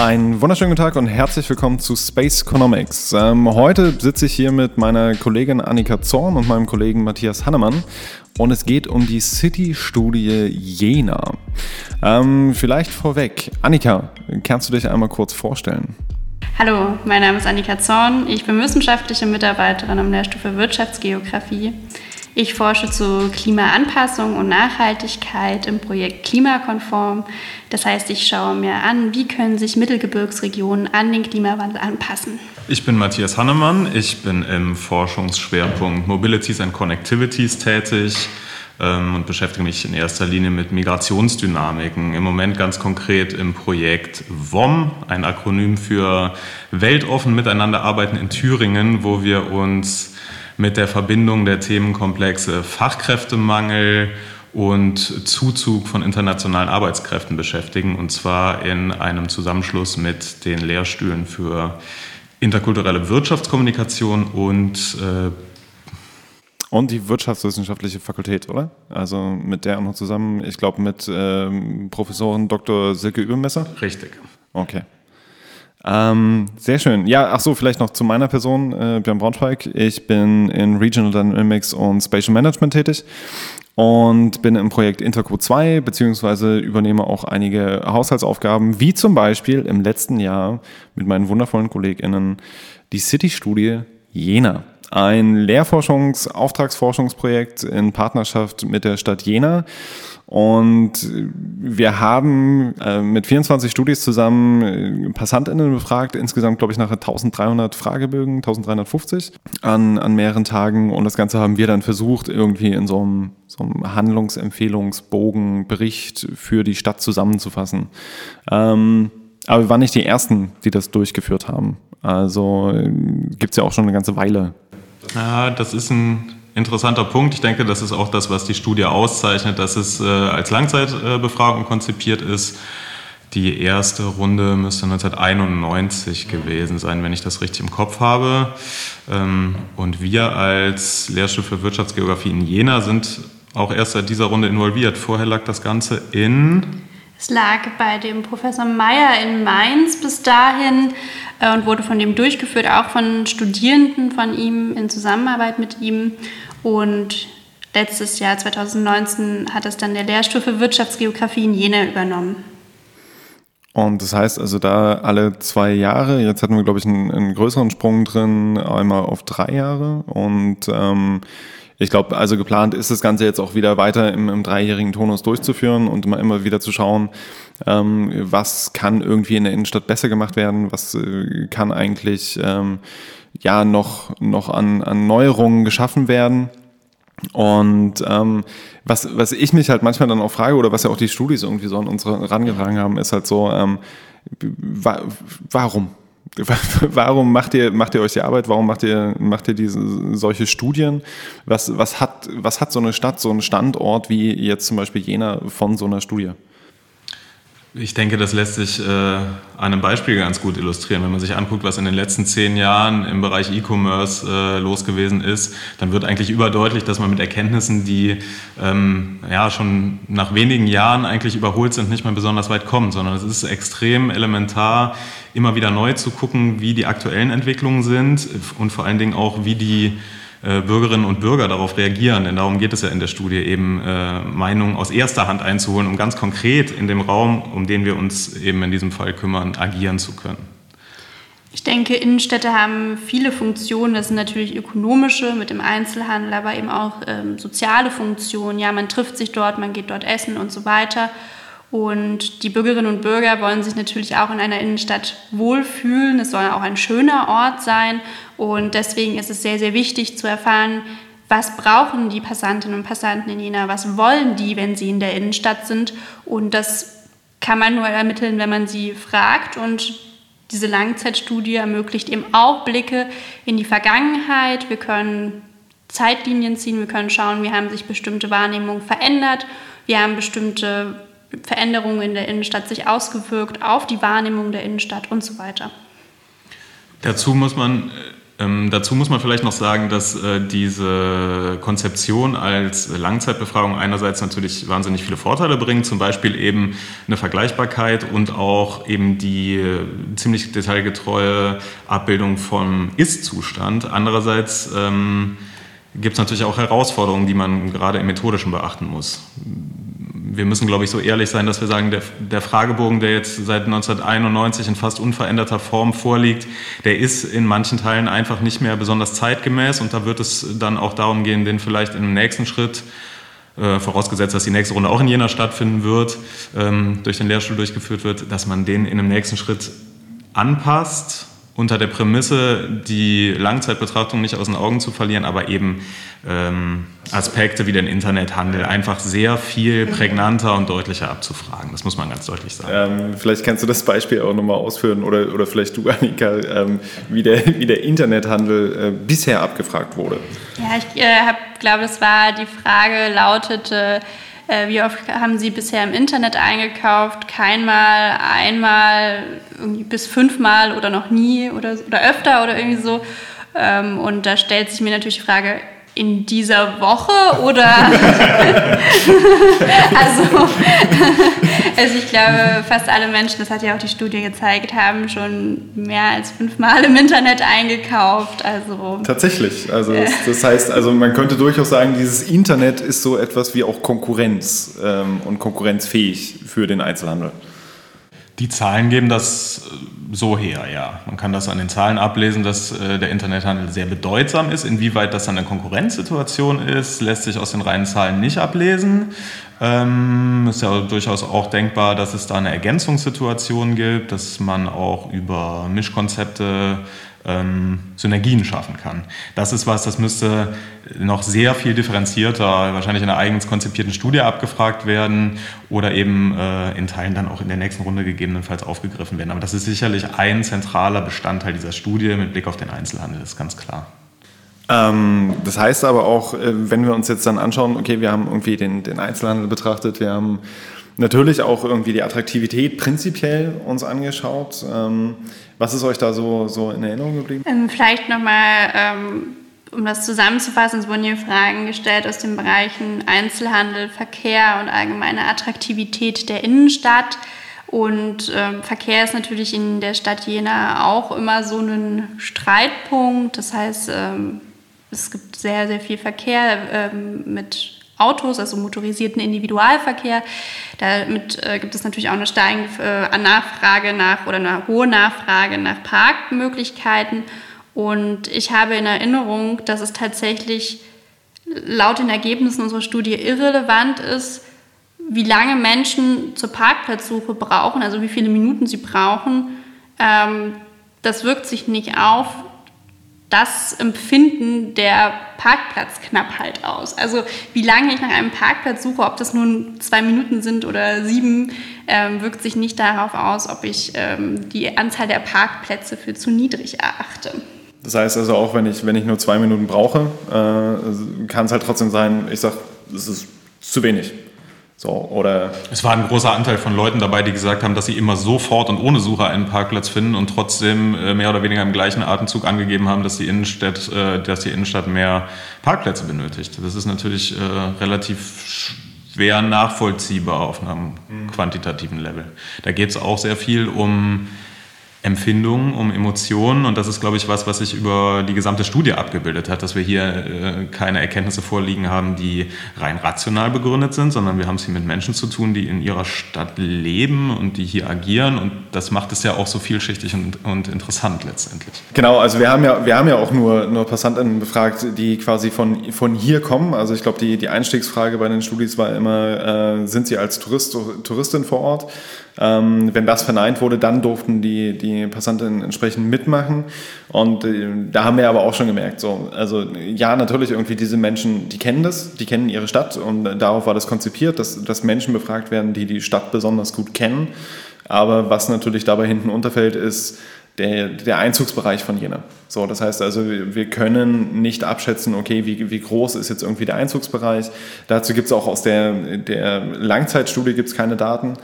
Einen wunderschönen guten Tag und herzlich willkommen zu Space Economics. Ähm, heute sitze ich hier mit meiner Kollegin Annika Zorn und meinem Kollegen Matthias Hannemann und es geht um die City-Studie Jena. Ähm, vielleicht vorweg, Annika, kannst du dich einmal kurz vorstellen? Hallo, mein Name ist Annika Zorn. Ich bin wissenschaftliche Mitarbeiterin am Lehrstuhl für Wirtschaftsgeografie. Ich forsche zu Klimaanpassung und Nachhaltigkeit im Projekt Klimakonform. Das heißt, ich schaue mir an, wie können sich Mittelgebirgsregionen an den Klimawandel anpassen. Ich bin Matthias Hannemann. Ich bin im Forschungsschwerpunkt Mobilities and Connectivities tätig ähm, und beschäftige mich in erster Linie mit Migrationsdynamiken. Im Moment ganz konkret im Projekt WOM, ein Akronym für Weltoffen miteinander arbeiten in Thüringen, wo wir uns mit der Verbindung der Themenkomplexe Fachkräftemangel und Zuzug von internationalen Arbeitskräften beschäftigen, und zwar in einem Zusammenschluss mit den Lehrstühlen für interkulturelle Wirtschaftskommunikation und äh, und die wirtschaftswissenschaftliche Fakultät, oder? Also mit der auch noch zusammen, ich glaube mit ähm, Professorin Dr. Silke Übermesser? Richtig. Okay. Ähm, sehr schön. Ja, ach so, vielleicht noch zu meiner Person, äh, Björn Braunschweig. Ich bin in Regional Dynamics und Spatial Management tätig und bin im Projekt Interco 2, beziehungsweise übernehme auch einige Haushaltsaufgaben, wie zum Beispiel im letzten Jahr mit meinen wundervollen KollegInnen die City-Studie Jena. Ein Lehrforschungs-, Auftragsforschungsprojekt in Partnerschaft mit der Stadt Jena und wir haben äh, mit 24 Studis zusammen äh, PassantInnen befragt, insgesamt glaube ich nachher 1300 Fragebögen, 1350 an, an mehreren Tagen. Und das Ganze haben wir dann versucht, irgendwie in so einem, so einem Handlungsempfehlungsbogen, Bericht für die Stadt zusammenzufassen. Ähm, aber wir waren nicht die Ersten, die das durchgeführt haben. Also äh, gibt es ja auch schon eine ganze Weile. Ja, das ist ein interessanter Punkt. Ich denke, das ist auch das, was die Studie auszeichnet, dass es äh, als Langzeitbefragung konzipiert ist. Die erste Runde müsste 1991 gewesen sein, wenn ich das richtig im Kopf habe. Ähm, und wir als Lehrstuhl für Wirtschaftsgeografie in Jena sind auch erst seit dieser Runde involviert. Vorher lag das Ganze in es lag bei dem Professor Meyer in Mainz bis dahin äh, und wurde von dem durchgeführt, auch von Studierenden von ihm in Zusammenarbeit mit ihm. Und letztes Jahr, 2019, hat es dann der Lehrstuhl für Wirtschaftsgeografie in Jena übernommen. Und das heißt also da alle zwei Jahre, jetzt hatten wir, glaube ich, einen, einen größeren Sprung drin, einmal auf drei Jahre. Und ähm, ich glaube, also geplant ist das Ganze jetzt auch wieder weiter im, im dreijährigen Tonus durchzuführen und immer, immer wieder zu schauen, ähm, was kann irgendwie in der Innenstadt besser gemacht werden, was äh, kann eigentlich ähm, ja noch, noch an, an Neuerungen geschaffen werden. Und ähm, was, was ich mich halt manchmal dann auch frage, oder was ja auch die Studis irgendwie so an uns herangetragen haben, ist halt so, ähm, wa warum? Warum macht ihr, macht ihr euch die Arbeit? Warum macht ihr, macht ihr diese, solche Studien? Was, was, hat, was hat so eine Stadt, so ein Standort wie jetzt zum Beispiel Jena von so einer Studie? Ich denke, das lässt sich äh, einem Beispiel ganz gut illustrieren. Wenn man sich anguckt, was in den letzten zehn Jahren im Bereich E-Commerce äh, los gewesen ist, dann wird eigentlich überdeutlich, dass man mit Erkenntnissen, die ähm, ja schon nach wenigen Jahren eigentlich überholt sind, nicht mehr besonders weit kommt, sondern es ist extrem elementar, immer wieder neu zu gucken, wie die aktuellen Entwicklungen sind und vor allen Dingen auch, wie die Bürgerinnen und Bürger darauf reagieren. Denn darum geht es ja in der Studie eben, äh, Meinungen aus erster Hand einzuholen, um ganz konkret in dem Raum, um den wir uns eben in diesem Fall kümmern, agieren zu können. Ich denke, Innenstädte haben viele Funktionen. Das sind natürlich ökonomische mit dem Einzelhandel, aber eben auch ähm, soziale Funktionen. Ja, man trifft sich dort, man geht dort essen und so weiter. Und die Bürgerinnen und Bürger wollen sich natürlich auch in einer Innenstadt wohlfühlen. Es soll auch ein schöner Ort sein. Und deswegen ist es sehr, sehr wichtig zu erfahren, was brauchen die Passantinnen und Passanten in Jena, was wollen die, wenn sie in der Innenstadt sind. Und das kann man nur ermitteln, wenn man sie fragt. Und diese Langzeitstudie ermöglicht eben auch Blicke in die Vergangenheit. Wir können Zeitlinien ziehen, wir können schauen, wie haben sich bestimmte Wahrnehmungen verändert, wir haben bestimmte Veränderungen in der Innenstadt sich ausgewirkt auf die Wahrnehmung der Innenstadt und so weiter. Dazu muss man Ähm, dazu muss man vielleicht noch sagen, dass äh, diese Konzeption als Langzeitbefragung einerseits natürlich wahnsinnig viele Vorteile bringt, zum Beispiel eben eine Vergleichbarkeit und auch eben die äh, ziemlich detailgetreue Abbildung vom Ist-Zustand. Andererseits ähm, gibt es natürlich auch Herausforderungen, die man gerade im Methodischen beachten muss wir müssen, glaube ich, so ehrlich sein, dass wir sagen, der, der, Fragebogen, der jetzt seit 1991 in fast unveränderter Form vorliegt, der ist in manchen Teilen einfach nicht mehr besonders zeitgemäß. Und da wird es dann auch darum gehen, den vielleicht im nächsten Schritt äh, vorausgesetzt, dass die nächste Runde auch in Jena stattfinden wird, ähm, durch den Lehrstuhl durchgeführt wird, dass man den in einem nächsten Schritt anpasst unter der Prämisse, die Langzeitbetrachtung nicht aus den Augen zu verlieren, aber eben ähm, Aspekte wie den Internethandel einfach sehr viel prägnanter und deutlicher abzufragen. Das muss man ganz deutlich sagen. Ähm, vielleicht kannst du das Beispiel auch nochmal ausführen oder, oder vielleicht du, Annika, ähm, wie, der, wie der Internethandel äh, bisher abgefragt wurde. Ja, ich äh, glaube, das war die Frage lautete, äh, wie oft haben Sie bisher im Internet eingekauft? Keinmal, einmal, bis fünfmal oder noch nie oder, oder öfter oder irgendwie so. Ähm, und da stellt sich mir natürlich die Frage, in dieser Woche oder also, also ich glaube fast alle Menschen, das hat ja auch die Studie gezeigt, haben schon mehr als fünfmal im Internet eingekauft. Also tatsächlich. Also äh. das, heißt, also man könnte durchaus sagen, dieses Internet ist so etwas wie auch Konkurrenz ähm, und konkurrenzfähig für den Einzelhandel. Die Zahlen geben das äh, so her, ja. Man kann das an den Zahlen ablesen, dass äh, der Internethandel sehr bedeutsam ist. Inwieweit das eine Konkurrenzsituation ist, lässt sich aus den reinen Zahlen nicht ablesen. Ähm, ist ja durchaus auch denkbar, dass es da eine Ergänzungssituation gibt, dass man auch über Mischkonzepte ähm, Synergien schaffen kann. Das ist was, das müsste noch sehr viel differenzierter, wahrscheinlich in einer eigens konzipierten Studie abgefragt werden oder eben äh, in Teilen dann auch in der nächsten Runde gegebenenfalls aufgegriffen werden. Aber das ist sicherlich ein zentraler Bestandteil dieser Studie mit Blick auf den Einzelhandel, ist ganz klar. Ähm, das heißt aber auch, äh, wenn wir uns jetzt dann anschauen, okay, wir haben irgendwie den, den Einzelhandel betrachtet, wir haben natürlich auch irgendwie die Attraktivität prinzipiell uns angeschaut. Ähm, was ist euch da so, so in Erinnerung geblieben? Ähm, vielleicht nochmal, ähm, um das zusammenzufassen, es wurden hier Fragen gestellt aus den Bereichen Einzelhandel, Verkehr und allgemeine Attraktivität der Innenstadt. Und ähm, Verkehr ist natürlich in der Stadt Jena auch immer so ein Streitpunkt. Das heißt, ähm, es gibt sehr, sehr viel Verkehr ähm, mit Autos, also motorisierten Individualverkehr. Damit äh, gibt es natürlich auch eine steigende äh, Nachfrage nach oder eine hohe Nachfrage nach Parkmöglichkeiten. Und ich habe in Erinnerung, dass es tatsächlich laut den Ergebnissen unserer Studie irrelevant ist, wie lange Menschen zur Parkplatzsuche brauchen, also wie viele Minuten sie brauchen. Ähm, das wirkt sich nicht auf das Empfinden der Parkplatzknappheit aus. Also wie lange ich nach einem Parkplatz suche, ob das nun zwei Minuten sind oder sieben, ähm, wirkt sich nicht darauf aus, ob ich ähm, die Anzahl der Parkplätze für zu niedrig erachte. Das heißt also auch, wenn ich, wenn ich nur zwei Minuten brauche, äh, kann es halt trotzdem sein, ich sage, es ist zu wenig. So, oder es war ein großer Anteil von Leuten dabei, die gesagt haben, dass sie immer sofort und ohne Suche einen Parkplatz finden und trotzdem äh, mehr oder weniger im gleichen Atemzug angegeben haben, dass die Innenstadt, äh, dass die Innenstadt mehr Parkplätze benötigt. Das ist natürlich äh, relativ schwer nachvollziehbar auf einem mhm. quantitativen Level. Da geht es auch sehr viel um Empfindungen, um Emotionen. Und das ist, glaube ich, was, was sich über die gesamte Studie abgebildet hat, dass wir hier äh, keine Erkenntnisse vorliegen haben, die rein rational begründet sind, sondern wir haben es hier mit Menschen zu tun, die in ihrer Stadt leben und die hier agieren. Und das macht es ja auch so vielschichtig und, und interessant letztendlich. Genau, also wir haben ja, wir haben ja auch nur, nur PassantInnen befragt, die quasi von, von hier kommen. Also ich glaube, die, die Einstiegsfrage bei den Studis war immer, äh, sind sie als Tourist, Touristin vor Ort? Ähm, wenn das verneint wurde, dann durften die, die Passanten entsprechend mitmachen. Und äh, da haben wir aber auch schon gemerkt, so, also ja, natürlich irgendwie diese Menschen, die kennen das, die kennen ihre Stadt und darauf war das konzipiert, dass, dass Menschen befragt werden, die die Stadt besonders gut kennen. Aber was natürlich dabei hinten unterfällt, ist, der, der Einzugsbereich von Jena. So, das heißt also, wir können nicht abschätzen, okay, wie, wie groß ist jetzt irgendwie der Einzugsbereich. Dazu gibt es auch aus der, der Langzeitstudie gibt's keine Daten.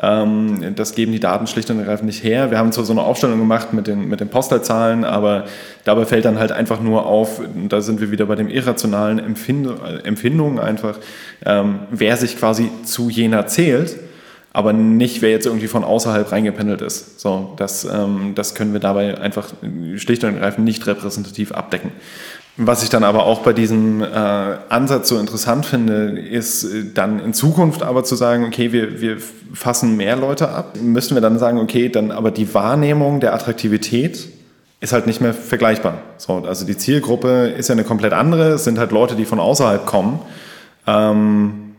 Ähm, das geben die Daten schlicht und ergreifend nicht her. Wir haben zwar so eine Aufstellung gemacht mit den, mit den Postleitzahlen, aber dabei fällt dann halt einfach nur auf, da sind wir wieder bei dem irrationalen Empfind Empfindungen einfach, ähm, wer sich quasi zu Jena zählt aber nicht, wer jetzt irgendwie von außerhalb reingependelt ist. So, das, ähm, das können wir dabei einfach schlicht und ergreifend nicht repräsentativ abdecken. Was ich dann aber auch bei diesem äh, Ansatz so interessant finde, ist äh, dann in Zukunft aber zu sagen, okay, wir, wir fassen mehr Leute ab, müssen wir dann sagen, okay, dann aber die Wahrnehmung der Attraktivität ist halt nicht mehr vergleichbar. So, also die Zielgruppe ist ja eine komplett andere, es sind halt Leute, die von außerhalb kommen. Ähm,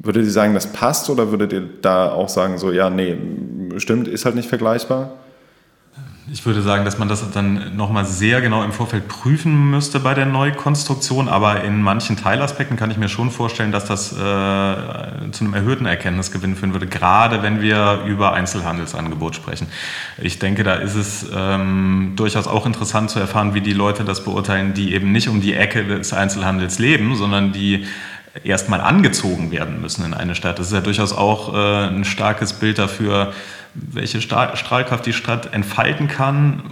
Würdet ihr sagen, das passt oder würdet ihr da auch sagen, so, ja, nee, stimmt, ist halt nicht vergleichbar? Ich würde sagen, dass man das dann nochmal sehr genau im Vorfeld prüfen müsste bei der Neukonstruktion, aber in manchen Teilaspekten kann ich mir schon vorstellen, dass das äh, zu einem erhöhten Erkenntnisgewinn führen würde, gerade wenn wir über Einzelhandelsangebot sprechen. Ich denke, da ist es ähm, durchaus auch interessant zu erfahren, wie die Leute das beurteilen, die eben nicht um die Ecke des Einzelhandels leben, sondern die erstmal angezogen werden müssen in eine Stadt. Das ist ja durchaus auch äh, ein starkes Bild dafür, welche Strahlkraft die Stadt entfalten kann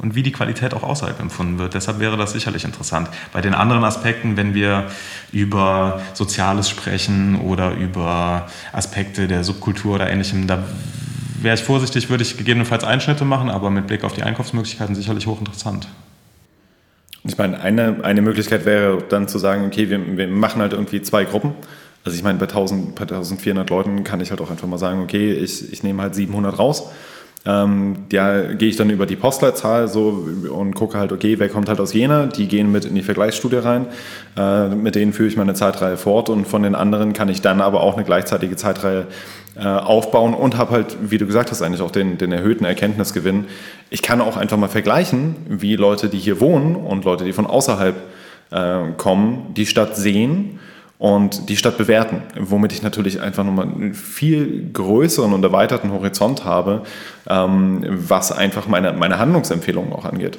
und wie die Qualität auch außerhalb empfunden wird. Deshalb wäre das sicherlich interessant. Bei den anderen Aspekten, wenn wir über Soziales sprechen oder über Aspekte der Subkultur oder ähnlichem, da wäre ich vorsichtig, würde ich gegebenenfalls Einschnitte machen, aber mit Blick auf die Einkaufsmöglichkeiten sicherlich hochinteressant. Ich meine, eine, eine Möglichkeit wäre dann zu sagen, okay, wir, wir machen halt irgendwie zwei Gruppen. Also ich meine, bei, 1000, bei 1400 Leuten kann ich halt auch einfach mal sagen, okay, ich, ich nehme halt 700 raus. Ähm, da gehe ich dann über die Postleitzahl so und gucke halt, okay, wer kommt halt aus Jena? Die gehen mit in die Vergleichsstudie rein. Äh, mit denen führe ich meine Zeitreihe fort und von den anderen kann ich dann aber auch eine gleichzeitige Zeitreihe äh, aufbauen und habe halt, wie du gesagt hast, eigentlich auch den, den erhöhten Erkenntnisgewinn. Ich kann auch einfach mal vergleichen, wie Leute, die hier wohnen und Leute, die von außerhalb äh, kommen, die Stadt sehen und die Stadt bewerten, womit ich natürlich einfach nochmal einen viel größeren und erweiterten Horizont habe, ähm, was einfach meine, meine Handlungsempfehlungen auch angeht.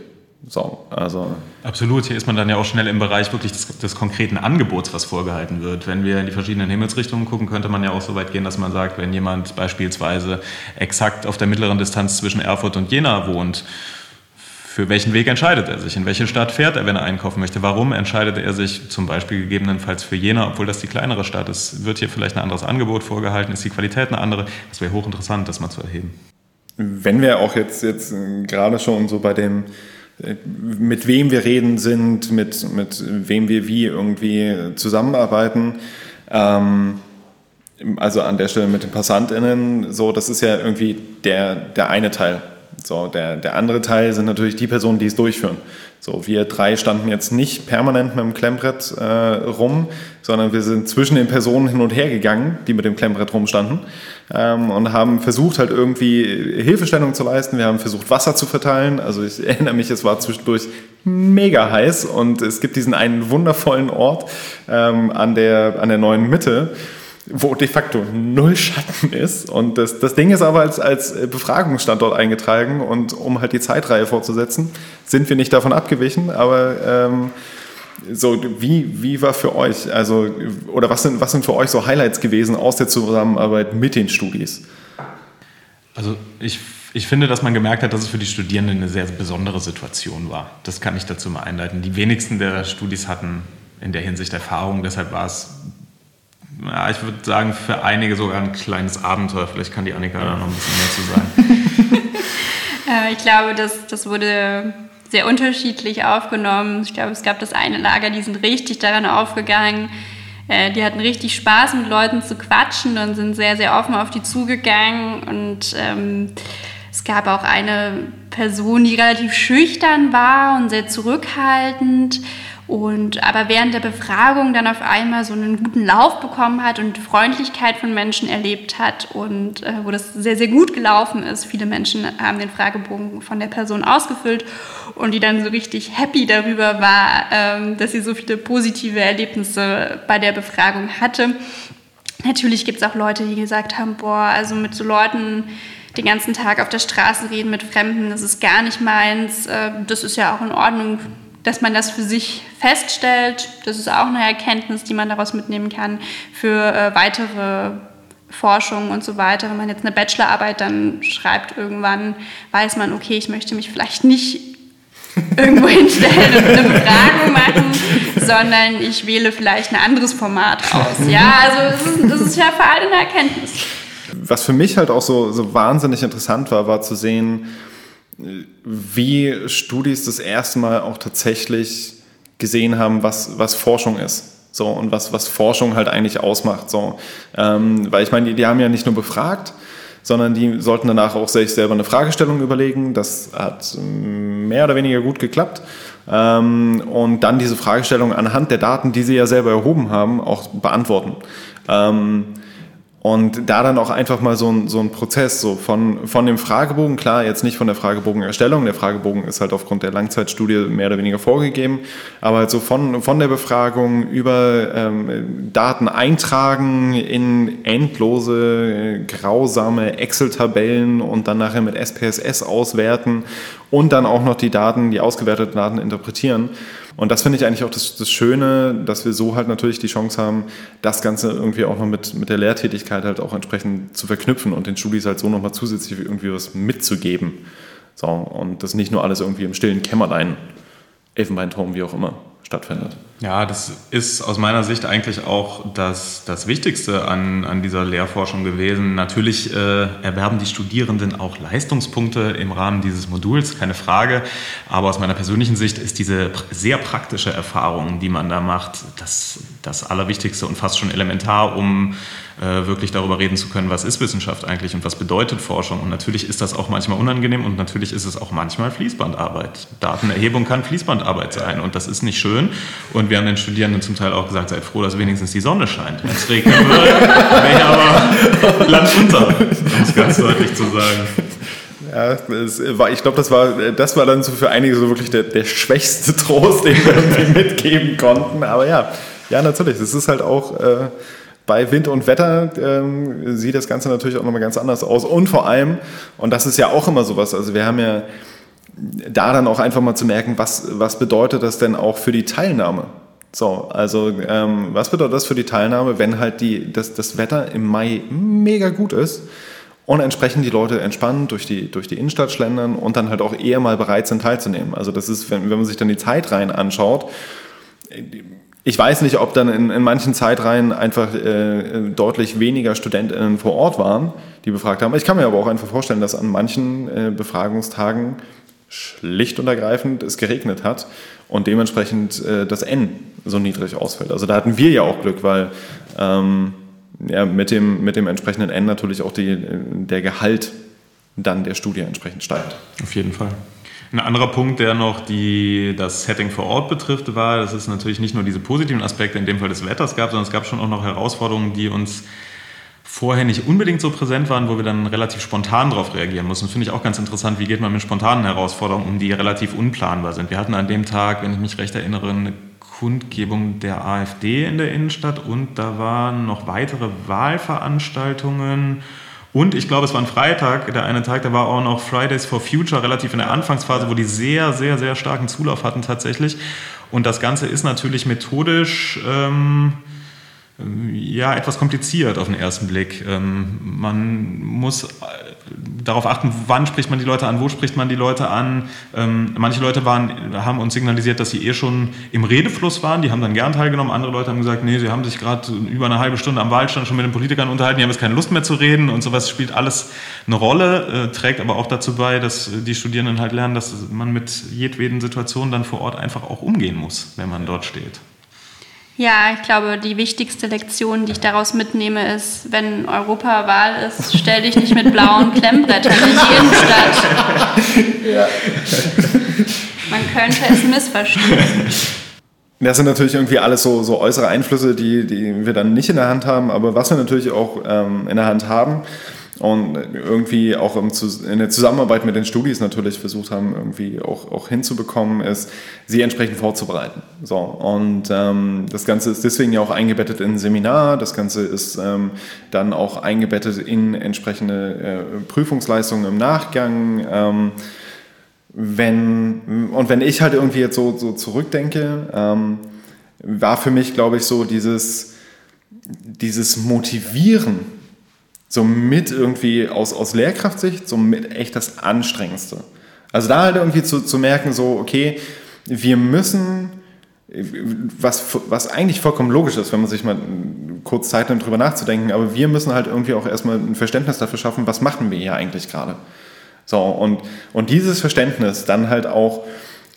So, also. Absolut, hier ist man dann ja auch schnell im Bereich wirklich des, des, konkreten Angebots, was vorgehalten wird. Wenn wir in die verschiedenen Himmelsrichtungen gucken, könnte man ja auch so weit gehen, dass man sagt, wenn jemand beispielsweise exakt auf der mittleren Distanz zwischen Erfurt und Jena wohnt, für welchen Weg entscheidet er sich? In welche Stadt fährt er, wenn er einkaufen möchte? Warum entscheidet er sich zum Beispiel gegebenenfalls für Jena, obwohl das die kleinere Stadt ist? Wird hier vielleicht ein anderes Angebot vorgehalten? Ist die Qualität eine andere? Das wäre hochinteressant, das mal zu erheben. Wenn wir auch jetzt, jetzt gerade schon so bei dem mit wem wir reden sind, mit, mit wem wir wie irgendwie zusammenarbeiten. Ähm, also an der Stelle mit den PassantInnen, so, das ist ja irgendwie der, der eine Teil. So, der, der andere Teil sind natürlich die Personen, die es durchführen. So, wir drei standen jetzt nicht permanent mit dem Klemmbrett äh, rum, sondern wir sind zwischen den Personen hin und her gegangen, die mit dem Klemmbrett rumstanden ähm, und haben versucht halt irgendwie Hilfestellung zu leisten. Wir haben versucht Wasser zu verteilen. Also ich erinnere mich, es war zwischendurch mega heiß und es gibt diesen einen wundervollen Ort ähm, an, der, an der neuen Mitte wo de facto null Schatten ist. Und das, das Ding ist aber als, als Befragungsstandort eingetragen und um halt die Zeitreihe fortzusetzen, sind wir nicht davon abgewichen, aber ähm, so, wie, wie war für euch, also, oder was sind, was sind für euch so Highlights gewesen aus der Zusammenarbeit mit den Studis? Also ich, ich finde, dass man gemerkt hat, dass es für die Studierenden eine sehr besondere Situation war. Das kann ich dazu mal einleiten. Die wenigsten der Studis hatten in der Hinsicht Erfahrung, deshalb war es ja, ich würde sagen, für einige sogar ein kleines Abenteuer. Vielleicht kann die Annika da noch ein bisschen mehr zu sagen. Äh, ich glaube, das, das wurde sehr unterschiedlich aufgenommen. Ich glaube, es gab das eine Lager, die sind richtig daran aufgegangen. Äh, die hatten richtig Spaß, mit Leuten zu quatschen und sind sehr, sehr offen auf die zugegangen. Und ähm, es gab auch eine Person, die relativ schüchtern war und sehr zurückhaltend und aber während der Befragung dann auf einmal so einen guten Lauf bekommen hat und Freundlichkeit von Menschen erlebt hat und äh, wo das sehr, sehr gut gelaufen ist. Viele Menschen haben den Fragebogen von der Person ausgefüllt und die dann so richtig happy darüber war, ähm, dass sie so viele positive Erlebnisse bei der Befragung hatte. Natürlich gibt es auch Leute, die gesagt haben, boah, also mit so Leuten den ganzen Tag auf der Straße reden mit Fremden, das ist gar nicht meins. Äh, das ist ja auch in Ordnung, dass man das für sich feststellt. Das ist auch eine Erkenntnis, die man daraus mitnehmen kann für äh, weitere Forschung und so weiter. Wenn man jetzt eine Bachelorarbeit dann schreibt irgendwann, weiß man, okay, ich möchte mich vielleicht nicht irgendwo hinstellen und eine Befragung machen, sondern ich wähle vielleicht ein anderes Format aus. Ja, also das ist, das ist ja vor allem eine Erkenntnis. Was für mich halt auch so, so wahnsinnig interessant war, war zu sehen, wie Studis das erste Mal auch tatsächlich gesehen haben, was, was Forschung ist. So, und was, was Forschung halt eigentlich ausmacht. So. Ähm, weil ich meine, die, die haben ja nicht nur befragt, sondern die sollten danach auch sich selber eine Fragestellung überlegen. Das hat mehr oder weniger gut geklappt. Ähm, und dann diese Fragestellung anhand der Daten, die sie ja selber erhoben haben, auch beantworten. Und da dann auch einfach mal so ein, so ein Prozess, so von, von dem Fragebogen, klar, jetzt nicht von der Fragebogenerstellung, der Fragebogen ist halt aufgrund der Langzeitstudie mehr oder weniger vorgegeben, aber halt so von, von der Befragung über ähm, Daten eintragen in endlose, grausame Excel-Tabellen und dann nachher mit SPSS auswerten und dann auch noch die Daten, die ausgewerteten Daten interpretieren. Und das finde ich eigentlich auch das, das, Schöne, dass wir so halt natürlich die Chance haben, das Ganze irgendwie auch noch mit, mit der Lehrtätigkeit halt auch entsprechend zu verknüpfen und den Studis halt so nochmal zusätzlich irgendwie was mitzugeben. So, und das nicht nur alles irgendwie im stillen Kämmerlein, Elfenbeinturm, wie auch immer, stattfindet. Ja, das ist aus meiner Sicht eigentlich auch das, das Wichtigste an, an dieser Lehrforschung gewesen. Natürlich äh, erwerben die Studierenden auch Leistungspunkte im Rahmen dieses Moduls, keine Frage. Aber aus meiner persönlichen Sicht ist diese sehr praktische Erfahrung, die man da macht, das, das Allerwichtigste und fast schon elementar, um äh, wirklich darüber reden zu können, was ist Wissenschaft eigentlich und was bedeutet Forschung. Und natürlich ist das auch manchmal unangenehm und natürlich ist es auch manchmal Fließbandarbeit. Datenerhebung kann Fließbandarbeit sein und das ist nicht schön. Und wir haben den Studierenden zum Teil auch gesagt, seid froh, dass wenigstens die Sonne scheint. Wenn es regnen würde, wäre aber Land unter, um es ganz deutlich zu sagen. Ja, war, ich glaube, das war, das war dann so für einige so wirklich der, der schwächste Trost, den wir mitgeben konnten. Aber ja, ja, natürlich. Das ist halt auch äh, bei Wind und Wetter ähm, sieht das Ganze natürlich auch nochmal ganz anders aus. Und vor allem, und das ist ja auch immer sowas, also wir haben ja da dann auch einfach mal zu merken, was, was bedeutet das denn auch für die Teilnahme? So, also ähm, was bedeutet das für die Teilnahme, wenn halt die, das, das Wetter im Mai mega gut ist und entsprechend die Leute entspannen durch die, durch die Innenstadt schlendern und dann halt auch eher mal bereit sind teilzunehmen. Also das ist, wenn, wenn man sich dann die Zeitreihen anschaut, ich weiß nicht, ob dann in, in manchen Zeitreihen einfach äh, deutlich weniger StudentInnen vor Ort waren, die befragt haben. Ich kann mir aber auch einfach vorstellen, dass an manchen äh, Befragungstagen schlicht und ergreifend es geregnet hat und dementsprechend äh, das N so niedrig ausfällt. Also da hatten wir ja auch Glück, weil ähm, ja, mit, dem, mit dem entsprechenden N natürlich auch die, der Gehalt dann der Studie entsprechend steigt. Auf jeden Fall. Ein anderer Punkt, der noch die, das Setting vor Ort betrifft, war, dass es natürlich nicht nur diese positiven Aspekte in dem Fall des Wetters gab, sondern es gab schon auch noch Herausforderungen, die uns vorher nicht unbedingt so präsent waren, wo wir dann relativ spontan darauf reagieren mussten. Finde ich auch ganz interessant, wie geht man mit spontanen Herausforderungen um, die relativ unplanbar sind. Wir hatten an dem Tag, wenn ich mich recht erinnere, eine Kundgebung der AfD in der Innenstadt und da waren noch weitere Wahlveranstaltungen und ich glaube, es war ein Freitag, der eine Tag, da war auch noch Fridays for Future, relativ in der Anfangsphase, wo die sehr, sehr, sehr starken Zulauf hatten tatsächlich. Und das Ganze ist natürlich methodisch ähm, ja, etwas kompliziert auf den ersten Blick. Ähm, man muss darauf achten, wann spricht man die Leute an, wo spricht man die Leute an. Ähm, manche Leute waren, haben uns signalisiert, dass sie eh schon im Redefluss waren, die haben dann gern teilgenommen. Andere Leute haben gesagt, nee, sie haben sich gerade über eine halbe Stunde am Wahlstand schon mit den Politikern unterhalten, die haben jetzt keine Lust mehr zu reden und sowas spielt alles eine Rolle, äh, trägt aber auch dazu bei, dass die Studierenden halt lernen, dass man mit jedweden Situationen dann vor Ort einfach auch umgehen muss, wenn man dort steht. Ja, ich glaube, die wichtigste Lektion, die ich daraus mitnehme, ist, wenn Europawahl ist, stell dich nicht mit blauen Klemmbrettern in die Innenstadt. Ja. Man könnte es missverstehen. Das sind natürlich irgendwie alles so, so äußere Einflüsse, die, die wir dann nicht in der Hand haben. Aber was wir natürlich auch ähm, in der Hand haben, und irgendwie auch im, in der Zusammenarbeit mit den Studis natürlich versucht haben, irgendwie auch, auch hinzubekommen, ist, sie entsprechend vorzubereiten. So, und ähm, das Ganze ist deswegen ja auch eingebettet in ein Seminar, das Ganze ist ähm, dann auch eingebettet in entsprechende äh, Prüfungsleistungen im Nachgang. Ähm, wenn, und wenn ich halt irgendwie jetzt so, so zurückdenke, ähm, war für mich, glaube ich, so dieses, dieses Motivieren, so mit irgendwie aus, aus Lehrkraftsicht, so mit echt das Anstrengendste. Also da halt irgendwie zu, zu merken, so, okay, wir müssen, was, was eigentlich vollkommen logisch ist, wenn man sich mal kurz Zeit nimmt, drüber nachzudenken, aber wir müssen halt irgendwie auch erstmal ein Verständnis dafür schaffen, was machen wir hier eigentlich gerade. So, und, und dieses Verständnis dann halt auch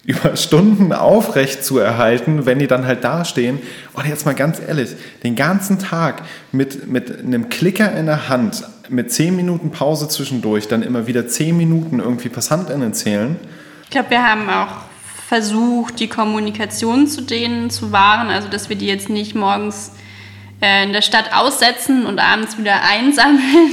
über Stunden aufrecht zu erhalten, wenn die dann halt dastehen. Und jetzt mal ganz ehrlich, den ganzen Tag mit, mit einem Klicker in der Hand, mit 10 Minuten Pause zwischendurch, dann immer wieder 10 Minuten irgendwie PassantInnen zählen. Ich glaube, wir haben auch versucht, die Kommunikation zu denen zu wahren, also dass wir die jetzt nicht morgens äh, in der Stadt aussetzen und abends wieder einsammeln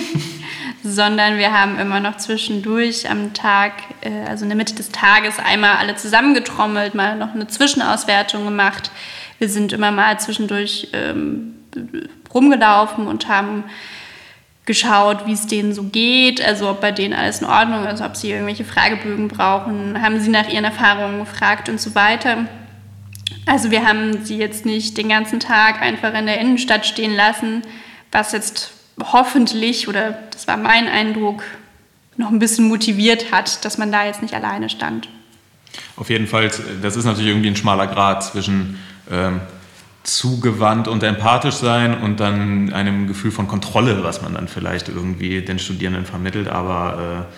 sondern wir haben immer noch zwischendurch am Tag, äh, also in der Mitte des Tages, einmal alle zusammengetrommelt, mal noch eine Zwischenauswertung gemacht. Wir sind immer mal zwischendurch ähm, rumgelaufen und haben geschaut, wie es denen so geht, also ob bei denen alles in Ordnung ist, ob sie irgendwelche Fragebögen brauchen, haben sie nach ihren Erfahrungen gefragt und so weiter. Also wir haben sie jetzt nicht den ganzen Tag einfach in der Innenstadt stehen lassen, was jetzt hoffentlich, oder das war mein Eindruck, noch ein bisschen motiviert hat, dass man da jetzt nicht alleine stand. Auf jeden Fall, das ist natürlich irgendwie ein schmaler Grad zwischen ähm, zugewandt und empathisch sein und dann einem Gefühl von Kontrolle, was man dann vielleicht irgendwie den Studierenden vermittelt. Aber äh,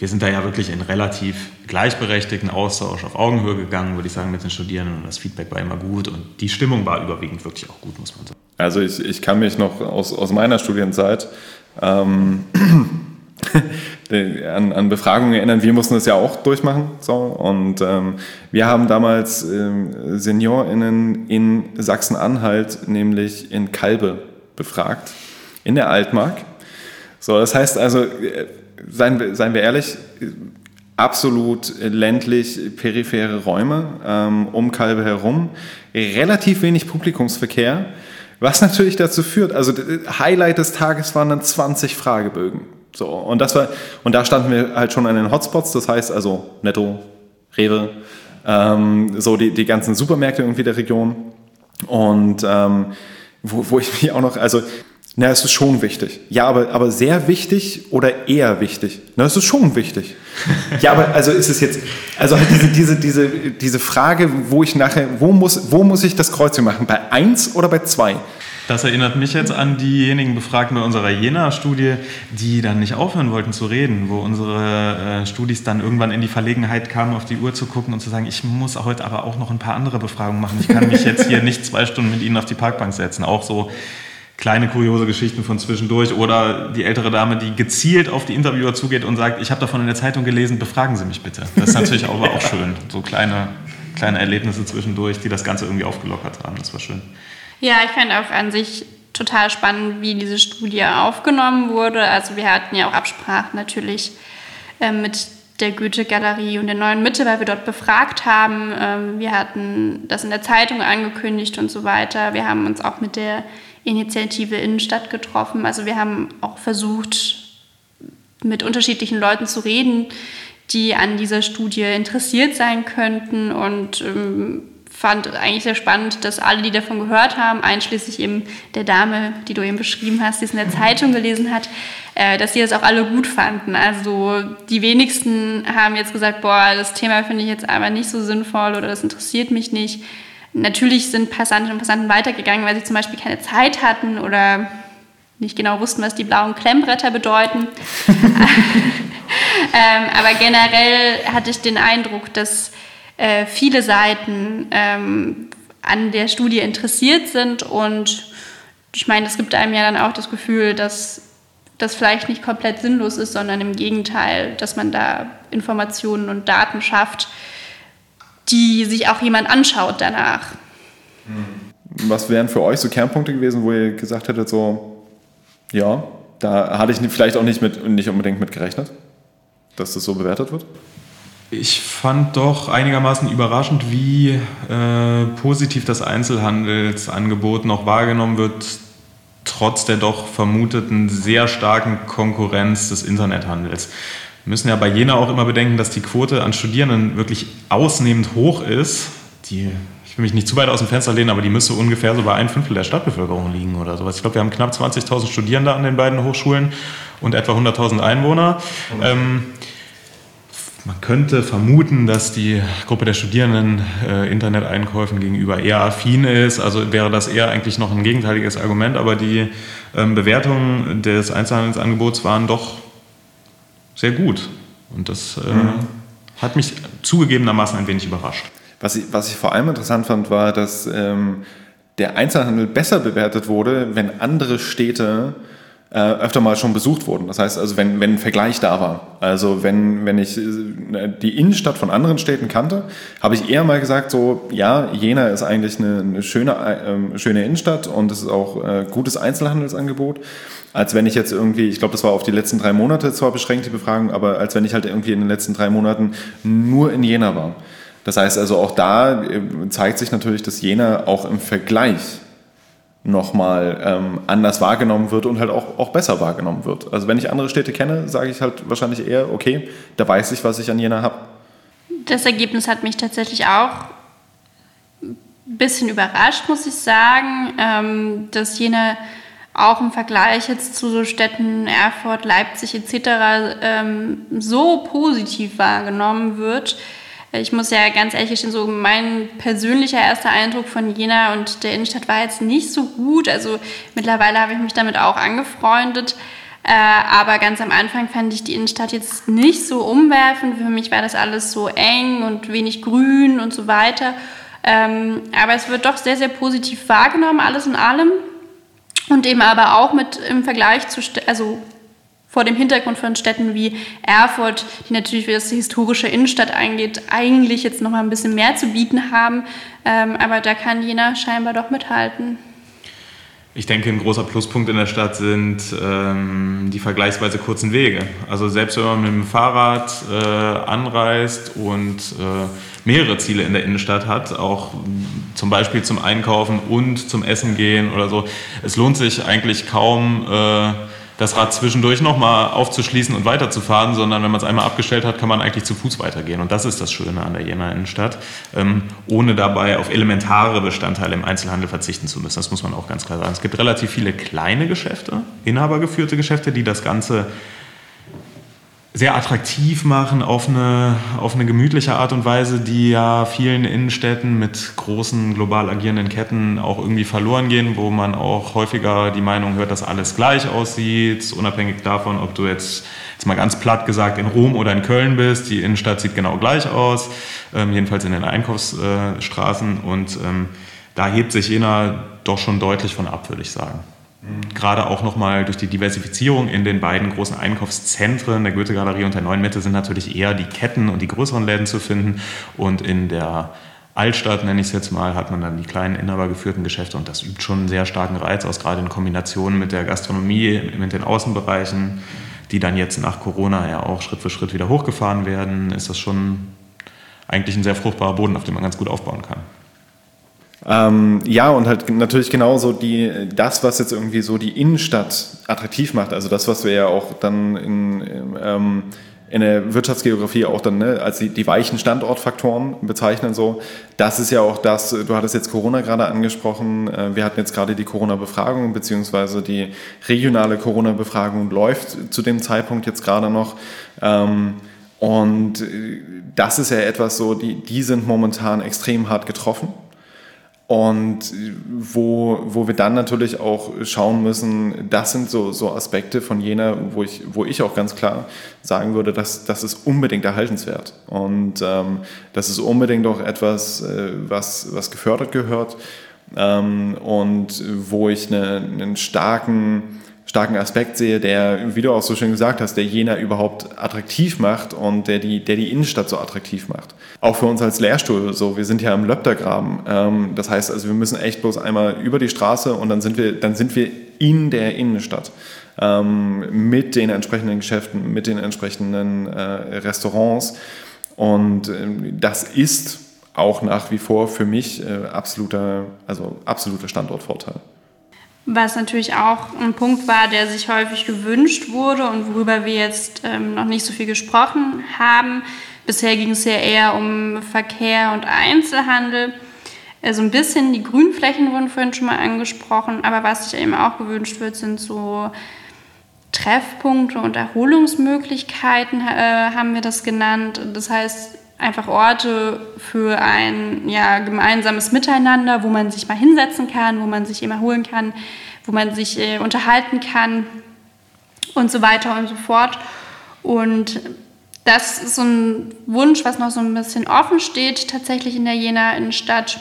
wir sind da ja wirklich in relativ gleichberechtigten Austausch auf Augenhöhe gegangen, würde ich sagen, mit den Studierenden und das Feedback war immer gut und die Stimmung war überwiegend wirklich auch gut, muss man sagen. Also ich, ich kann mich noch aus, aus meiner Studienzeit ähm, an, an Befragungen erinnern. Wir mussten das ja auch durchmachen. So. Und ähm, wir haben damals ähm, SeniorInnen in Sachsen-Anhalt, nämlich in Kalbe, befragt, in der Altmark. So, das heißt also, äh, seien wir, seien wir ehrlich, absolut ländlich periphere Räume ähm, um Kalbe herum, relativ wenig Publikumsverkehr. Was natürlich dazu führt, also Highlight des Tages waren dann 20 Fragebögen. So, und das war, und da standen wir halt schon an den Hotspots, das heißt also Netto, Rewe, ähm, so die, die ganzen Supermärkte irgendwie der Region. Und ähm, wo, wo ich mich auch noch, also na, es ist schon wichtig. Ja, aber, aber sehr wichtig oder eher wichtig? Na, es ist schon wichtig. ja, aber also ist es jetzt, also halt diese, diese, diese, diese Frage, wo ich nachher, wo muss, wo muss ich das Kreuzchen machen? Bei 1 oder bei 2? Das erinnert mich jetzt an diejenigen Befragten bei unserer Jena-Studie, die dann nicht aufhören wollten zu reden, wo unsere äh, Studis dann irgendwann in die Verlegenheit kamen, auf die Uhr zu gucken und zu sagen, ich muss heute aber auch noch ein paar andere Befragungen machen. Ich kann mich jetzt hier nicht zwei Stunden mit Ihnen auf die Parkbank setzen. Auch so kleine kuriose Geschichten von zwischendurch oder die ältere Dame, die gezielt auf die Interviewer zugeht und sagt, ich habe davon in der Zeitung gelesen, befragen Sie mich bitte. Das ist natürlich aber auch schön. So kleine, kleine Erlebnisse zwischendurch, die das Ganze irgendwie aufgelockert haben. Das war schön. Ja, ich fand auch an sich total spannend, wie diese Studie aufgenommen wurde. Also wir hatten ja auch Absprachen natürlich äh, mit der Goethe-Galerie und der Neuen Mitte, weil wir dort befragt haben. Ähm, wir hatten das in der Zeitung angekündigt und so weiter. Wir haben uns auch mit der Initiative Innenstadt getroffen. Also wir haben auch versucht, mit unterschiedlichen Leuten zu reden, die an dieser Studie interessiert sein könnten und ähm, fand eigentlich sehr spannend, dass alle, die davon gehört haben, einschließlich eben der Dame, die du eben beschrieben hast, die es in der Zeitung gelesen hat, äh, dass sie das auch alle gut fanden. Also die wenigsten haben jetzt gesagt, boah, das Thema finde ich jetzt aber nicht so sinnvoll oder das interessiert mich nicht. Natürlich sind Passantinnen und Passanten weitergegangen, weil sie zum Beispiel keine Zeit hatten oder nicht genau wussten, was die blauen Klemmbretter bedeuten. ähm, aber generell hatte ich den Eindruck, dass äh, viele Seiten ähm, an der Studie interessiert sind und ich meine, es gibt einem ja dann auch das Gefühl, dass das vielleicht nicht komplett sinnlos ist, sondern im Gegenteil, dass man da Informationen und Daten schafft, die sich auch jemand anschaut danach. Was wären für euch so Kernpunkte gewesen, wo ihr gesagt hättet, so, ja, Da hatte ich vielleicht auch nicht, mit, nicht unbedingt mit gerechnet, dass das so bewertet wird. Ich fand doch einigermaßen überraschend, wie äh, positiv das Einzelhandelsangebot noch wahrgenommen wird, trotz der doch vermuteten sehr starken Konkurrenz des Internethandels. Wir müssen ja bei Jena auch immer bedenken, dass die Quote an Studierenden wirklich ausnehmend hoch ist. Die, ich will mich nicht zu weit aus dem Fenster lehnen, aber die müsste ungefähr so bei ein Fünftel der Stadtbevölkerung liegen oder sowas. Ich glaube, wir haben knapp 20.000 Studierende an den beiden Hochschulen und etwa 100.000 Einwohner. Ähm, man könnte vermuten, dass die Gruppe der Studierenden äh, Internet-Einkäufen gegenüber eher affin ist. Also wäre das eher eigentlich noch ein gegenteiliges Argument. Aber die ähm, Bewertungen des Einzelhandelsangebots waren doch sehr gut. Und das äh, mhm. hat mich zugegebenermaßen ein wenig überrascht. Was ich, was ich vor allem interessant fand, war, dass ähm, der Einzelhandel besser bewertet wurde, wenn andere Städte äh, öfter mal schon besucht wurden. Das heißt also, wenn, wenn ein Vergleich da war. Also wenn, wenn ich äh, die Innenstadt von anderen Städten kannte, habe ich eher mal gesagt, so, ja, Jena ist eigentlich eine, eine schöne, äh, schöne Innenstadt und es ist auch äh, gutes Einzelhandelsangebot. Als wenn ich jetzt irgendwie, ich glaube, das war auf die letzten drei Monate zwar beschränkt, die Befragung, aber als wenn ich halt irgendwie in den letzten drei Monaten nur in Jena war. Das heißt also, auch da äh, zeigt sich natürlich, dass Jena auch im Vergleich nochmal ähm, anders wahrgenommen wird und halt auch, auch besser wahrgenommen wird. Also wenn ich andere Städte kenne, sage ich halt wahrscheinlich eher, okay, da weiß ich, was ich an Jena habe. Das Ergebnis hat mich tatsächlich auch ein bisschen überrascht, muss ich sagen, ähm, dass Jena auch im Vergleich jetzt zu so Städten Erfurt, Leipzig etc. Ähm, so positiv wahrgenommen wird. Ich muss ja ganz ehrlich gestehen, so mein persönlicher erster Eindruck von Jena und der Innenstadt war jetzt nicht so gut. Also mittlerweile habe ich mich damit auch angefreundet. Äh, aber ganz am Anfang fand ich die Innenstadt jetzt nicht so umwerfend. Für mich war das alles so eng und wenig grün und so weiter. Ähm, aber es wird doch sehr, sehr positiv wahrgenommen, alles in allem. Und eben aber auch mit im Vergleich zu, also vor dem Hintergrund von Städten wie Erfurt, die natürlich, was die historische Innenstadt angeht, eigentlich jetzt noch mal ein bisschen mehr zu bieten haben. Ähm, aber da kann Jena scheinbar doch mithalten. Ich denke, ein großer Pluspunkt in der Stadt sind ähm, die vergleichsweise kurzen Wege. Also selbst wenn man mit dem Fahrrad äh, anreist und äh, mehrere Ziele in der Innenstadt hat, auch zum Beispiel zum Einkaufen und zum Essen gehen oder so, es lohnt sich eigentlich kaum. Äh, das Rad zwischendurch nochmal aufzuschließen und weiterzufahren, sondern wenn man es einmal abgestellt hat, kann man eigentlich zu Fuß weitergehen. Und das ist das Schöne an der Jena Innenstadt, ähm, ohne dabei auf elementare Bestandteile im Einzelhandel verzichten zu müssen. Das muss man auch ganz klar sagen. Es gibt relativ viele kleine Geschäfte, inhabergeführte Geschäfte, die das Ganze sehr attraktiv machen auf eine, auf eine gemütliche Art und Weise, die ja vielen Innenstädten mit großen global agierenden Ketten auch irgendwie verloren gehen, wo man auch häufiger die Meinung hört, dass alles gleich aussieht, unabhängig davon, ob du jetzt, jetzt mal ganz platt gesagt, in Rom oder in Köln bist. Die Innenstadt sieht genau gleich aus, ähm, jedenfalls in den Einkaufsstraßen. Und ähm, da hebt sich Jena doch schon deutlich von ab, würde ich sagen. Gerade auch nochmal durch die Diversifizierung in den beiden großen Einkaufszentren, der Goethe-Galerie und der Neuen Mitte, sind natürlich eher die Ketten und die größeren Läden zu finden. Und in der Altstadt, nenne ich es jetzt mal, hat man dann die kleinen inhabergeführten Geschäfte und das übt schon einen sehr starken Reiz aus, gerade in Kombination mit der Gastronomie, mit den Außenbereichen, die dann jetzt nach Corona ja auch Schritt für Schritt wieder hochgefahren werden, ist das schon eigentlich ein sehr fruchtbarer Boden, auf dem man ganz gut aufbauen kann. Ähm, ja, und halt natürlich genauso die, das, was jetzt irgendwie so die Innenstadt attraktiv macht, also das, was wir ja auch dann in, ähm, in der Wirtschaftsgeografie auch dann ne, als die, die weichen Standortfaktoren bezeichnen, so, das ist ja auch das, du hattest jetzt Corona gerade angesprochen, äh, wir hatten jetzt gerade die Corona-Befragung, beziehungsweise die regionale Corona-Befragung läuft zu dem Zeitpunkt jetzt gerade noch. Ähm, und äh, das ist ja etwas so, die, die sind momentan extrem hart getroffen. Und wo, wo wir dann natürlich auch schauen müssen, das sind so, so Aspekte von jener, wo ich, wo ich auch ganz klar sagen würde, dass das ist unbedingt erhaltenswert. Und ähm, das ist unbedingt auch etwas, äh, was, was gefördert gehört ähm, und wo ich eine, einen starken starken Aspekt sehe, der, wie du auch so schön gesagt hast, der Jena überhaupt attraktiv macht und der die, der die Innenstadt so attraktiv macht. Auch für uns als Lehrstuhl so, wir sind ja im Löptergraben. Ähm, das heißt also, wir müssen echt bloß einmal über die Straße und dann sind wir, dann sind wir in der Innenstadt. ähm, mit den entsprechenden Geschäften, mit den entsprechenden äh, Restaurants. Und äh, das ist auch nach wie vor für mich äh, absoluter, also absoluter Standortvorteil. Was natürlich auch ein Punkt war, der sich häufig gewünscht wurde und worüber wir jetzt ähm, noch nicht so viel gesprochen haben. Bisher ging es ja eher um Verkehr und Einzelhandel. Also ein bisschen die Grünflächen wurden vorhin schon mal angesprochen, aber was sich eben auch gewünscht wird, sind so Treffpunkte und Erholungsmöglichkeiten, äh, haben wir das genannt. Das heißt, einfach Orte für ein ja, gemeinsames Miteinander, wo man sich mal hinsetzen kann, wo man sich immer holen kann, wo man sich äh, unterhalten kann und so weiter und so fort. Und das ist so ein Wunsch, was noch so ein bisschen offen steht, tatsächlich in der Jena Innenstadt.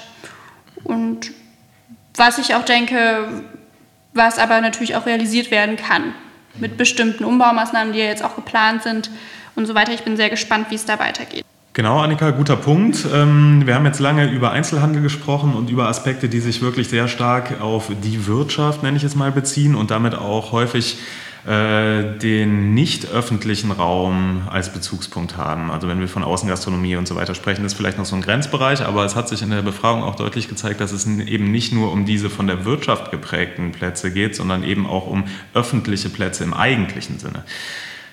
Und was ich auch denke, was aber natürlich auch realisiert werden kann mit bestimmten Umbaumaßnahmen, die ja jetzt auch geplant sind und so weiter. Ich bin sehr gespannt, wie es da weitergeht. Genau, Annika, guter Punkt. Ähm, wir haben jetzt lange über Einzelhandel gesprochen und über Aspekte, die sich wirklich sehr stark auf die Wirtschaft, nenne ich es mal, beziehen und damit auch häufig äh, den nicht öffentlichen Raum als Bezugspunkt haben. Also wenn wir von Außengastronomie und so weiter sprechen, ist vielleicht noch so ein Grenzbereich, aber es hat sich in der Befragung auch deutlich gezeigt, dass es eben nicht nur um diese von der Wirtschaft geprägten Plätze geht, sondern eben auch um öffentliche Plätze im eigentlichen Sinne.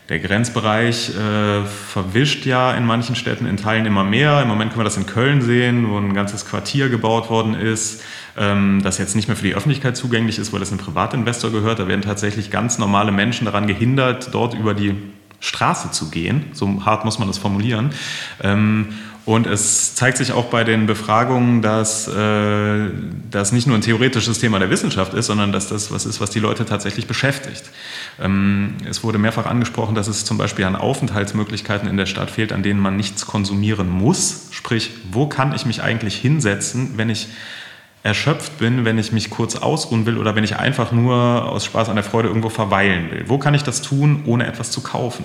Der Grenzbereich äh, verwischt ja in manchen Städten in Teilen immer mehr. Im Moment können wir das in Köln sehen, wo ein ganzes Quartier gebaut worden ist, ähm, das jetzt nicht mehr für die Öffentlichkeit zugänglich ist, weil es einem Privatinvestor gehört. Da werden tatsächlich ganz normale Menschen daran gehindert, dort über die Straße zu gehen. So hart muss man das formulieren. Ähm, und es zeigt sich auch bei den Befragungen, dass äh, das nicht nur ein theoretisches Thema der Wissenschaft ist, sondern dass das was ist, was die Leute tatsächlich beschäftigt. Ähm, es wurde mehrfach angesprochen, dass es zum Beispiel an Aufenthaltsmöglichkeiten in der Stadt fehlt, an denen man nichts konsumieren muss. Sprich, wo kann ich mich eigentlich hinsetzen, wenn ich erschöpft bin, wenn ich mich kurz ausruhen will oder wenn ich einfach nur aus Spaß an der Freude irgendwo verweilen will. Wo kann ich das tun, ohne etwas zu kaufen?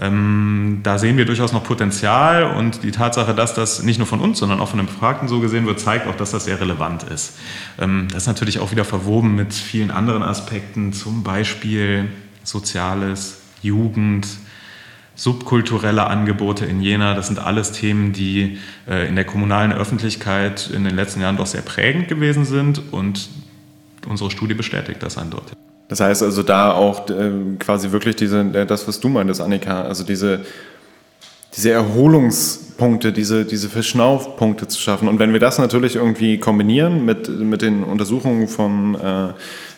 Ähm, da sehen wir durchaus noch Potenzial und die Tatsache, dass das nicht nur von uns, sondern auch von den Befragten so gesehen wird, zeigt auch, dass das sehr relevant ist. Ähm, das ist natürlich auch wieder verwoben mit vielen anderen Aspekten, zum Beispiel Soziales, Jugend, subkulturelle Angebote in Jena. Das sind alles Themen, die äh, in der kommunalen Öffentlichkeit in den letzten Jahren doch sehr prägend gewesen sind und unsere Studie bestätigt das eindeutig. Das heißt also da auch äh, quasi wirklich diese, äh, das, was du meintest, Annika, also diese, diese Erholungspunkte, diese, diese Verschnaufpunkte zu schaffen. Und wenn wir das natürlich irgendwie kombinieren mit, mit den Untersuchungen von, äh,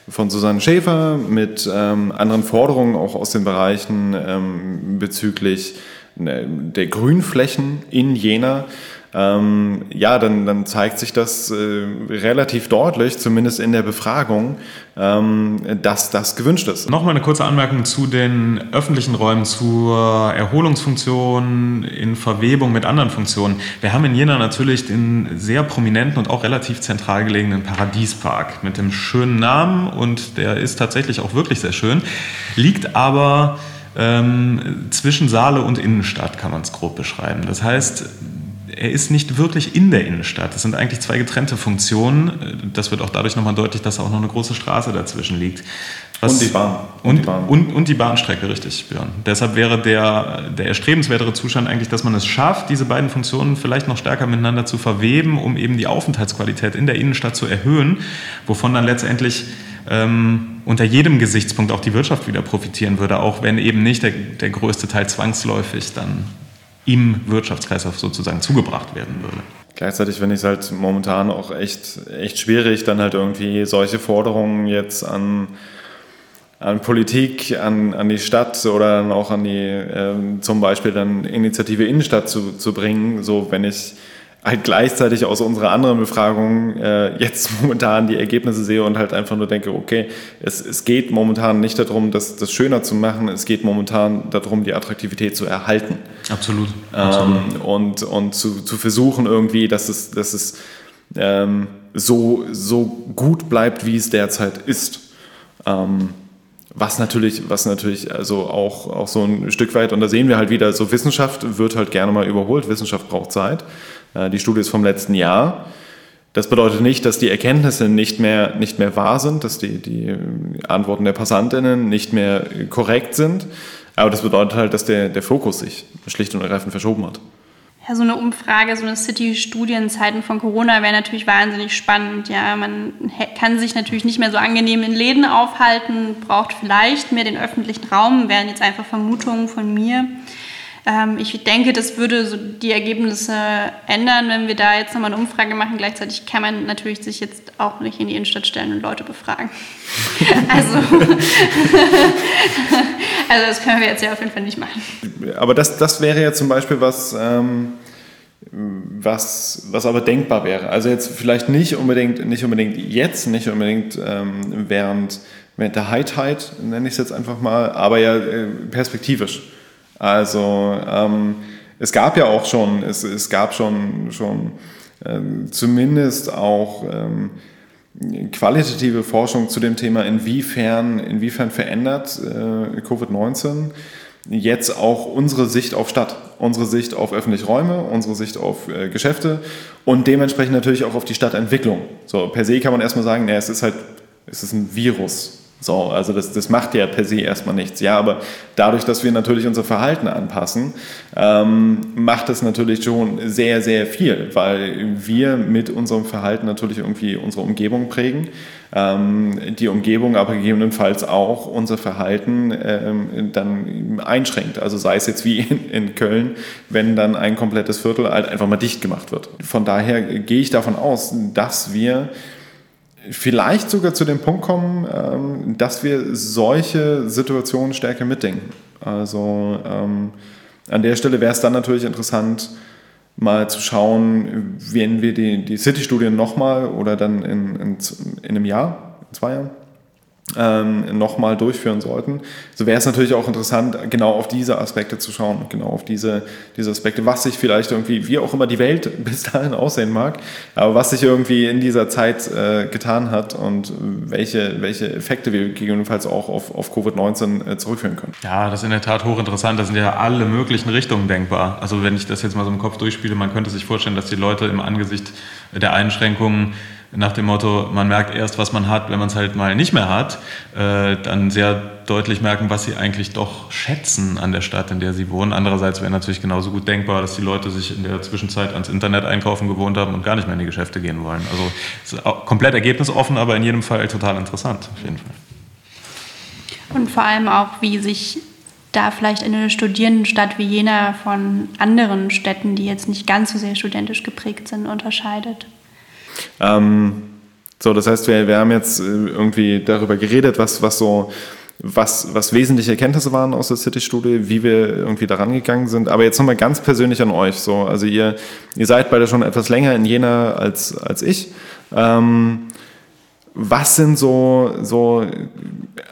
von Susanne Schäfer, mit ähm, anderen Forderungen auch aus den Bereichen ähm, bezüglich äh, der Grünflächen in Jena, ähm, ja, dann, dann zeigt sich das äh, relativ deutlich, zumindest in der Befragung, ähm, dass das gewünscht ist. Nochmal eine kurze Anmerkung zu den öffentlichen Räumen, zur Erholungsfunktion in Verwebung mit anderen Funktionen. Wir haben in Jena natürlich den sehr prominenten und auch relativ zentral gelegenen Paradiespark mit dem schönen Namen und der ist tatsächlich auch wirklich sehr schön, liegt aber ähm, zwischen Saale und Innenstadt, kann man es grob beschreiben. Das heißt, er ist nicht wirklich in der Innenstadt. Das sind eigentlich zwei getrennte Funktionen. Das wird auch dadurch nochmal deutlich, dass auch noch eine große Straße dazwischen liegt. Was, und die Bahn. Und, und, die Bahn. Und, und, die Bahnstrecke, richtig, Björn. Deshalb wäre der, der erstrebenswertere Zustand eigentlich, dass man es schafft, diese beiden Funktionen vielleicht noch stärker miteinander zu verweben, um eben die Aufenthaltsqualität in der Innenstadt zu erhöhen, wovon dann letztendlich ähm, unter jedem Gesichtspunkt auch die Wirtschaft wieder profitieren würde, auch wenn eben nicht der, der größte Teil zwangsläufig dann im Wirtschaftskreislauf sozusagen zugebracht werden würde. Gleichzeitig finde ich es halt momentan auch echt, echt schwierig, dann halt irgendwie solche Forderungen jetzt an, an Politik, an, an die Stadt oder dann auch an die, äh, zum Beispiel dann Initiative Innenstadt zu, zu bringen. So, wenn ich halt gleichzeitig aus unserer anderen Befragung äh, jetzt momentan die Ergebnisse sehe und halt einfach nur denke, okay, es, es geht momentan nicht darum, das, das schöner zu machen, es geht momentan darum, die Attraktivität zu erhalten. Absolut. Ähm, und und zu, zu versuchen irgendwie, dass es, dass es ähm, so, so gut bleibt, wie es derzeit ist. Ähm, was natürlich, was natürlich also auch, auch so ein Stück weit, und da sehen wir halt wieder, so Wissenschaft wird halt gerne mal überholt, Wissenschaft braucht Zeit. Äh, die Studie ist vom letzten Jahr. Das bedeutet nicht, dass die Erkenntnisse nicht mehr, nicht mehr wahr sind, dass die, die Antworten der PassantInnen nicht mehr korrekt sind. Aber das bedeutet halt, dass der, der Fokus sich schlicht und ergreifend verschoben hat. Ja, so eine Umfrage, so eine City-Studie in Zeiten von Corona wäre natürlich wahnsinnig spannend. Ja, man kann sich natürlich nicht mehr so angenehm in Läden aufhalten, braucht vielleicht mehr den öffentlichen Raum, wären jetzt einfach Vermutungen von mir. Ähm, ich denke, das würde so die Ergebnisse ändern, wenn wir da jetzt nochmal eine Umfrage machen. Gleichzeitig kann man natürlich sich jetzt auch nicht in die Innenstadt stellen und Leute befragen. also, also das können wir jetzt ja auf jeden Fall nicht machen. Aber das, das wäre ja zum Beispiel was, ähm, was, was aber denkbar wäre. Also jetzt vielleicht nicht unbedingt, nicht unbedingt jetzt, nicht unbedingt ähm, während, während der High Tide, nenne ich es jetzt einfach mal, aber ja äh, perspektivisch. Also ähm, es gab ja auch schon, es, es gab schon, schon ähm, zumindest auch ähm, qualitative Forschung zu dem Thema, inwiefern, inwiefern verändert äh, Covid-19 jetzt auch unsere Sicht auf Stadt, unsere Sicht auf öffentliche Räume, unsere Sicht auf äh, Geschäfte und dementsprechend natürlich auch auf die Stadtentwicklung. So per se kann man erstmal sagen, naja, es ist halt, es ist ein Virus. So, also das, das macht ja per se erstmal nichts. Ja, aber dadurch, dass wir natürlich unser Verhalten anpassen, ähm, macht es natürlich schon sehr, sehr viel, weil wir mit unserem Verhalten natürlich irgendwie unsere Umgebung prägen. Ähm, die Umgebung aber gegebenenfalls auch unser Verhalten ähm, dann einschränkt. Also sei es jetzt wie in, in Köln, wenn dann ein komplettes Viertel halt einfach mal dicht gemacht wird. Von daher gehe ich davon aus, dass wir vielleicht sogar zu dem Punkt kommen, ähm, dass wir solche Situationen stärker mitdenken. Also ähm, an der Stelle wäre es dann natürlich interessant, mal zu schauen, wenn wir die, die City-Studien nochmal oder dann in, in, in einem Jahr, in zwei Jahren, ähm, nochmal durchführen sollten. So wäre es natürlich auch interessant, genau auf diese Aspekte zu schauen, genau auf diese, diese Aspekte, was sich vielleicht irgendwie, wie auch immer die Welt bis dahin aussehen mag, aber was sich irgendwie in dieser Zeit äh, getan hat und welche, welche Effekte wir gegebenenfalls auch auf, auf Covid-19 äh, zurückführen können. Ja, das ist in der Tat hochinteressant. Da sind ja alle möglichen Richtungen denkbar. Also wenn ich das jetzt mal so im Kopf durchspiele, man könnte sich vorstellen, dass die Leute im Angesicht der Einschränkungen nach dem Motto, man merkt erst, was man hat, wenn man es halt mal nicht mehr hat, äh, dann sehr deutlich merken, was sie eigentlich doch schätzen an der Stadt, in der sie wohnen. Andererseits wäre natürlich genauso gut denkbar, dass die Leute sich in der Zwischenzeit ans Internet einkaufen gewohnt haben und gar nicht mehr in die Geschäfte gehen wollen. Also ist komplett ergebnisoffen, aber in jedem Fall total interessant, auf jeden Fall. Und vor allem auch, wie sich da vielleicht eine Studierendenstadt wie Jena von anderen Städten, die jetzt nicht ganz so sehr studentisch geprägt sind, unterscheidet. Ähm, so, das heißt, wir, wir haben jetzt äh, irgendwie darüber geredet, was, was so was, was wesentliche Erkenntnisse waren aus der City-Studie, wie wir irgendwie daran gegangen sind. Aber jetzt nochmal ganz persönlich an euch. So, also ihr, ihr seid beide schon etwas länger in Jena als, als ich. Ähm, was sind so, so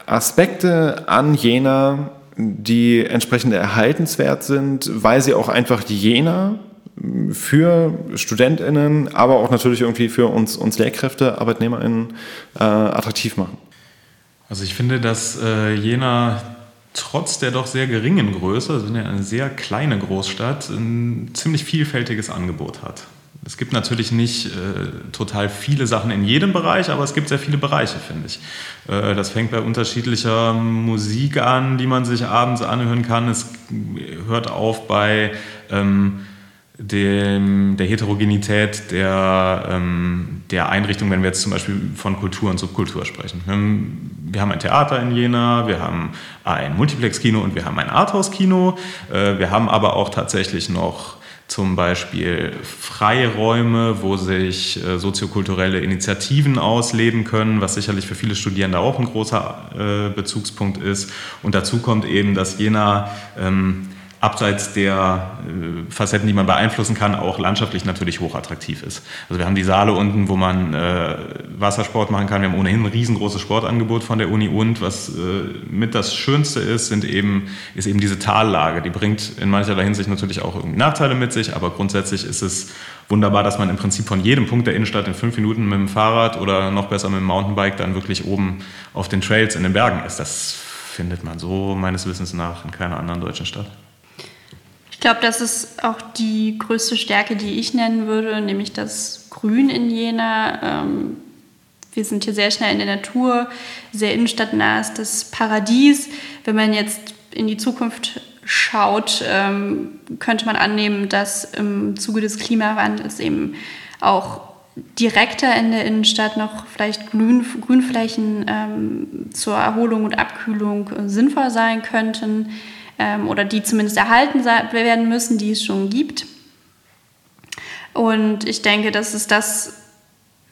Aspekte an Jena, die entsprechend erhaltenswert sind, weil sie auch einfach Jena für StudentInnen, aber auch natürlich irgendwie für uns, uns Lehrkräfte, ArbeitnehmerInnen äh, attraktiv machen? Also ich finde, dass äh, Jena trotz der doch sehr geringen Größe, also eine sehr kleine Großstadt, ein ziemlich vielfältiges Angebot hat. Es gibt natürlich nicht äh, total viele Sachen in jedem Bereich, aber es gibt sehr viele Bereiche, finde ich. Äh, das fängt bei unterschiedlicher Musik an, die man sich abends anhören kann. Es hört auf bei ähm, dem, der Heterogenität der, ähm, der Einrichtung, wenn wir jetzt zum Beispiel von Kultur und Subkultur sprechen. Wir haben, wir haben ein Theater in Jena, wir haben ein Multiplex-Kino und wir haben ein Arthouse-Kino. Äh, wir haben aber auch tatsächlich noch zum Beispiel Freiräume, wo sich äh, soziokulturelle Initiativen ausleben können, was sicherlich für viele Studierende auch ein großer äh, Bezugspunkt ist. Und dazu kommt eben, dass Jena ähm, abseits der äh, Facetten, die man beeinflussen kann, auch landschaftlich natürlich hochattraktiv ist. Also wir haben die Saale unten, wo man äh, Wassersport machen kann. Wir haben ohnehin ein riesengroßes Sportangebot von der Uni und was äh, mit das Schönste ist, sind eben, ist eben diese Tallage. Die bringt in mancherlei Hinsicht natürlich auch irgendwie Nachteile mit sich, aber grundsätzlich ist es wunderbar, dass man im Prinzip von jedem Punkt der Innenstadt in fünf Minuten mit dem Fahrrad oder noch besser mit dem Mountainbike dann wirklich oben auf den Trails in den Bergen ist. Das findet man so meines Wissens nach in keiner anderen deutschen Stadt. Ich glaube, das ist auch die größte Stärke, die ich nennen würde, nämlich dass grün in Jena. Ähm, wir sind hier sehr schnell in der Natur, sehr innenstadtnah ist das Paradies. Wenn man jetzt in die Zukunft schaut, ähm, könnte man annehmen, dass im Zuge des Klimawandels eben auch direkter in der Innenstadt noch vielleicht Grün, Grünflächen ähm, zur Erholung und Abkühlung äh, sinnvoll sein könnten oder die zumindest erhalten werden müssen, die es schon gibt. Und ich denke, das ist das,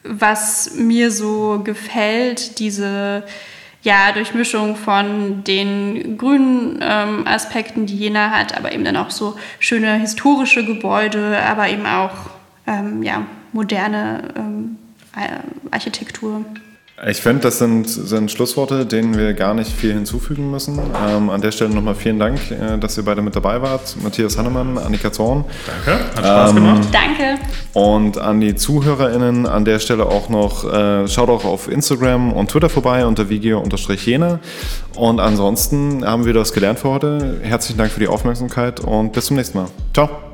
was mir so gefällt, diese ja, Durchmischung von den grünen ähm, Aspekten, die Jena hat, aber eben dann auch so schöne historische Gebäude, aber eben auch ähm, ja, moderne ähm, Architektur. Ich finde, das sind, sind Schlussworte, denen wir gar nicht viel hinzufügen müssen. Ähm, an der Stelle nochmal vielen Dank, äh, dass ihr beide mit dabei wart. Matthias Hannemann, Annika Zorn. Danke, hat Spaß ähm, gemacht. Danke. Und an die ZuhörerInnen an der Stelle auch noch, äh, schaut auch auf Instagram und Twitter vorbei unter vigio-jena. Und ansonsten haben wir das gelernt für heute. Herzlichen Dank für die Aufmerksamkeit und bis zum nächsten Mal. Ciao.